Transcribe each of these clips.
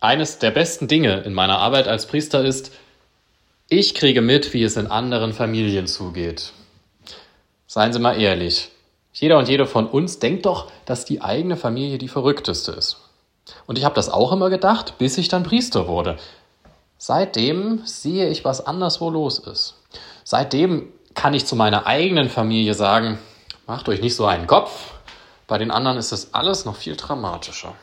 Eines der besten Dinge in meiner Arbeit als Priester ist, ich kriege mit, wie es in anderen Familien zugeht. Seien Sie mal ehrlich. Jeder und jede von uns denkt doch, dass die eigene Familie die verrückteste ist. Und ich habe das auch immer gedacht, bis ich dann Priester wurde. Seitdem sehe ich, was anderswo los ist. Seitdem kann ich zu meiner eigenen Familie sagen, macht euch nicht so einen Kopf. Bei den anderen ist das alles noch viel dramatischer.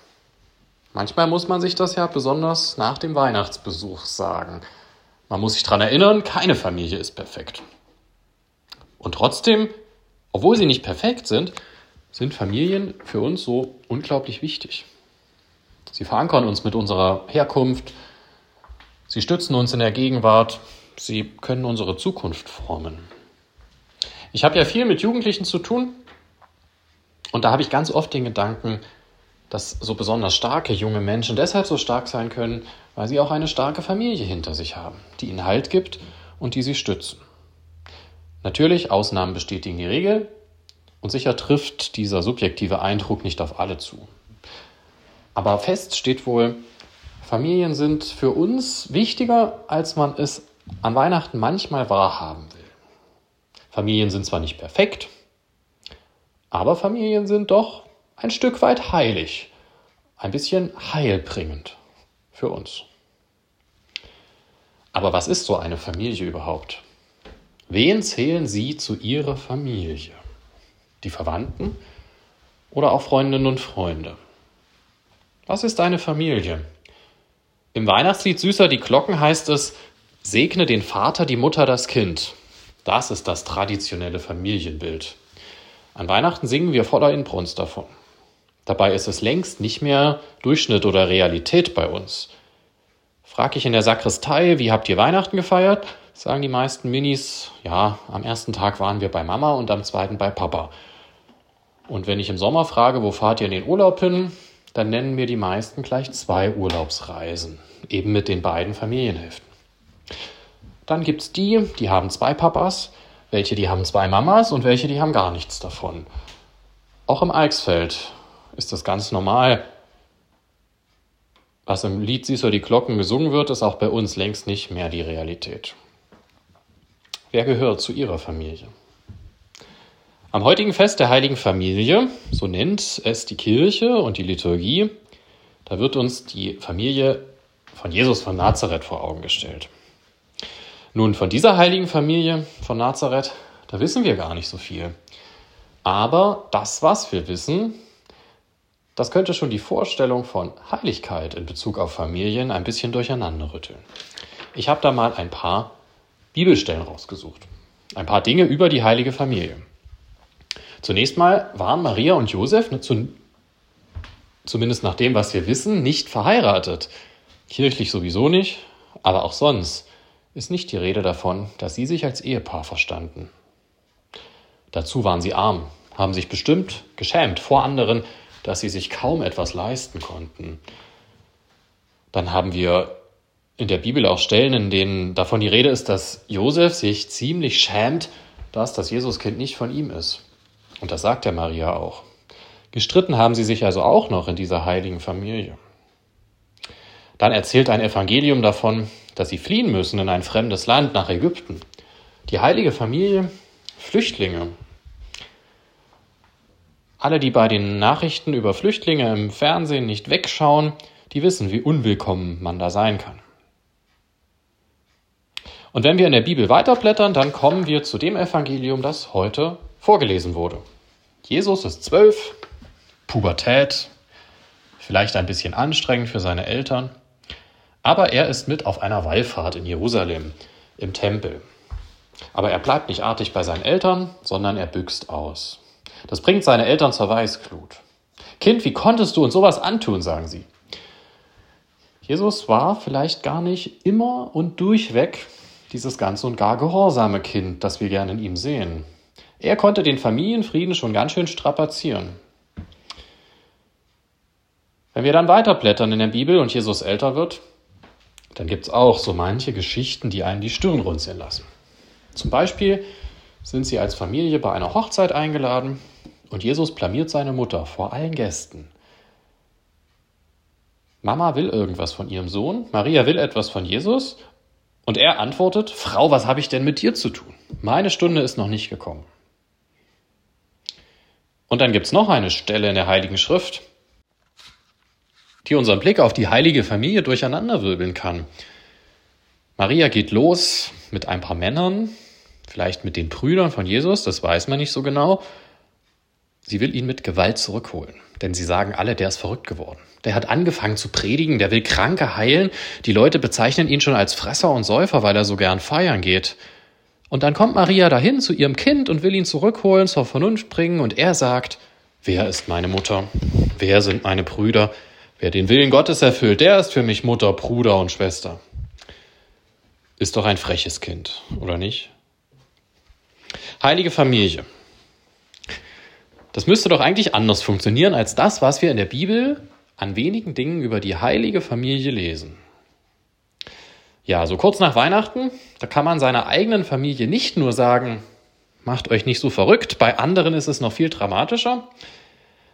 Manchmal muss man sich das ja besonders nach dem Weihnachtsbesuch sagen. Man muss sich daran erinnern, keine Familie ist perfekt. Und trotzdem, obwohl sie nicht perfekt sind, sind Familien für uns so unglaublich wichtig. Sie verankern uns mit unserer Herkunft, sie stützen uns in der Gegenwart, sie können unsere Zukunft formen. Ich habe ja viel mit Jugendlichen zu tun und da habe ich ganz oft den Gedanken, dass so besonders starke junge Menschen deshalb so stark sein können, weil sie auch eine starke Familie hinter sich haben, die ihnen Halt gibt und die sie stützen. Natürlich, Ausnahmen bestätigen die Regel und sicher trifft dieser subjektive Eindruck nicht auf alle zu. Aber fest steht wohl, Familien sind für uns wichtiger, als man es an Weihnachten manchmal wahrhaben will. Familien sind zwar nicht perfekt, aber Familien sind doch ein Stück weit heilig, ein bisschen heilbringend für uns. Aber was ist so eine Familie überhaupt? Wen zählen Sie zu Ihrer Familie? Die Verwandten oder auch Freundinnen und Freunde? Was ist eine Familie? Im Weihnachtslied Süßer die Glocken heißt es, segne den Vater, die Mutter, das Kind. Das ist das traditionelle Familienbild. An Weihnachten singen wir voller Inbrunst davon. Dabei ist es längst nicht mehr Durchschnitt oder Realität bei uns. Frag ich in der Sakristei, wie habt ihr Weihnachten gefeiert? Sagen die meisten Minis, ja, am ersten Tag waren wir bei Mama und am zweiten bei Papa. Und wenn ich im Sommer frage, wo fahrt ihr in den Urlaub hin? Dann nennen mir die meisten gleich zwei Urlaubsreisen, eben mit den beiden Familienhälften. Dann gibt es die, die haben zwei Papas, welche die haben zwei Mamas und welche die haben gar nichts davon. Auch im Eichsfeld ist das ganz normal. Was im Lied Siehst du die Glocken gesungen wird, ist auch bei uns längst nicht mehr die Realität. Wer gehört zu Ihrer Familie? Am heutigen Fest der Heiligen Familie, so nennt es die Kirche und die Liturgie, da wird uns die Familie von Jesus von Nazareth vor Augen gestellt. Nun, von dieser heiligen Familie von Nazareth, da wissen wir gar nicht so viel. Aber das, was wir wissen, das könnte schon die Vorstellung von Heiligkeit in Bezug auf Familien ein bisschen durcheinander rütteln. Ich habe da mal ein paar Bibelstellen rausgesucht. Ein paar Dinge über die heilige Familie. Zunächst mal waren Maria und Josef, zu, zumindest nach dem, was wir wissen, nicht verheiratet. Kirchlich sowieso nicht, aber auch sonst ist nicht die Rede davon, dass sie sich als Ehepaar verstanden. Dazu waren sie arm, haben sich bestimmt geschämt vor anderen, dass sie sich kaum etwas leisten konnten. Dann haben wir in der Bibel auch Stellen, in denen davon die Rede ist, dass Josef sich ziemlich schämt, dass das Jesuskind nicht von ihm ist. Und das sagt der Maria auch. Gestritten haben sie sich also auch noch in dieser heiligen Familie. Dann erzählt ein Evangelium davon, dass sie fliehen müssen in ein fremdes Land nach Ägypten. Die heilige Familie, Flüchtlinge, alle, die bei den Nachrichten über Flüchtlinge im Fernsehen nicht wegschauen, die wissen, wie unwillkommen man da sein kann. Und wenn wir in der Bibel weiterblättern, dann kommen wir zu dem Evangelium, das heute vorgelesen wurde. Jesus ist zwölf, Pubertät, vielleicht ein bisschen anstrengend für seine Eltern, aber er ist mit auf einer Wallfahrt in Jerusalem im Tempel. Aber er bleibt nicht artig bei seinen Eltern, sondern er büxt aus. Das bringt seine Eltern zur Weißglut. Kind, wie konntest du uns sowas antun, sagen sie. Jesus war vielleicht gar nicht immer und durchweg dieses ganz und gar gehorsame Kind, das wir gerne in ihm sehen. Er konnte den Familienfrieden schon ganz schön strapazieren. Wenn wir dann weiterblättern in der Bibel und Jesus älter wird, dann gibt es auch so manche Geschichten, die einen die Stirn runzeln lassen. Zum Beispiel sind sie als Familie bei einer Hochzeit eingeladen und Jesus blamiert seine Mutter vor allen Gästen. Mama will irgendwas von ihrem Sohn, Maria will etwas von Jesus und er antwortet, Frau, was habe ich denn mit dir zu tun? Meine Stunde ist noch nicht gekommen. Und dann gibt es noch eine Stelle in der Heiligen Schrift, die unseren Blick auf die heilige Familie durcheinanderwirbeln kann. Maria geht los mit ein paar Männern, vielleicht mit den Brüdern von Jesus, das weiß man nicht so genau. Sie will ihn mit Gewalt zurückholen, denn sie sagen alle, der ist verrückt geworden. Der hat angefangen zu predigen, der will Kranke heilen. Die Leute bezeichnen ihn schon als Fresser und Säufer, weil er so gern feiern geht. Und dann kommt Maria dahin zu ihrem Kind und will ihn zurückholen, zur Vernunft bringen, und er sagt, wer ist meine Mutter? Wer sind meine Brüder? Wer den Willen Gottes erfüllt, der ist für mich Mutter, Bruder und Schwester. Ist doch ein freches Kind, oder nicht? Heilige Familie. Das müsste doch eigentlich anders funktionieren als das, was wir in der Bibel an wenigen Dingen über die heilige Familie lesen. Ja, so kurz nach Weihnachten, da kann man seiner eigenen Familie nicht nur sagen, macht euch nicht so verrückt, bei anderen ist es noch viel dramatischer.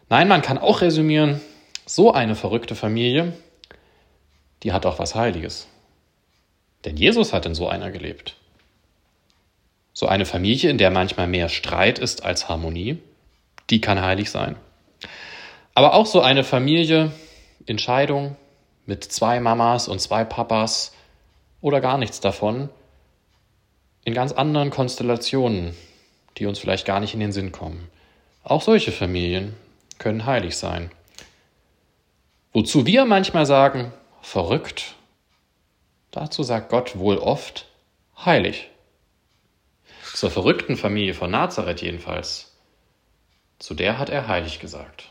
Nein, man kann auch resümieren, so eine verrückte Familie, die hat auch was Heiliges. Denn Jesus hat in so einer gelebt. So eine Familie, in der manchmal mehr Streit ist als Harmonie, die kann heilig sein. Aber auch so eine Familie in Scheidung mit zwei Mamas und zwei Papas oder gar nichts davon, in ganz anderen Konstellationen, die uns vielleicht gar nicht in den Sinn kommen. Auch solche Familien können heilig sein. Wozu wir manchmal sagen, verrückt, dazu sagt Gott wohl oft, heilig. Zur verrückten Familie von Nazareth jedenfalls, zu der hat er heilig gesagt.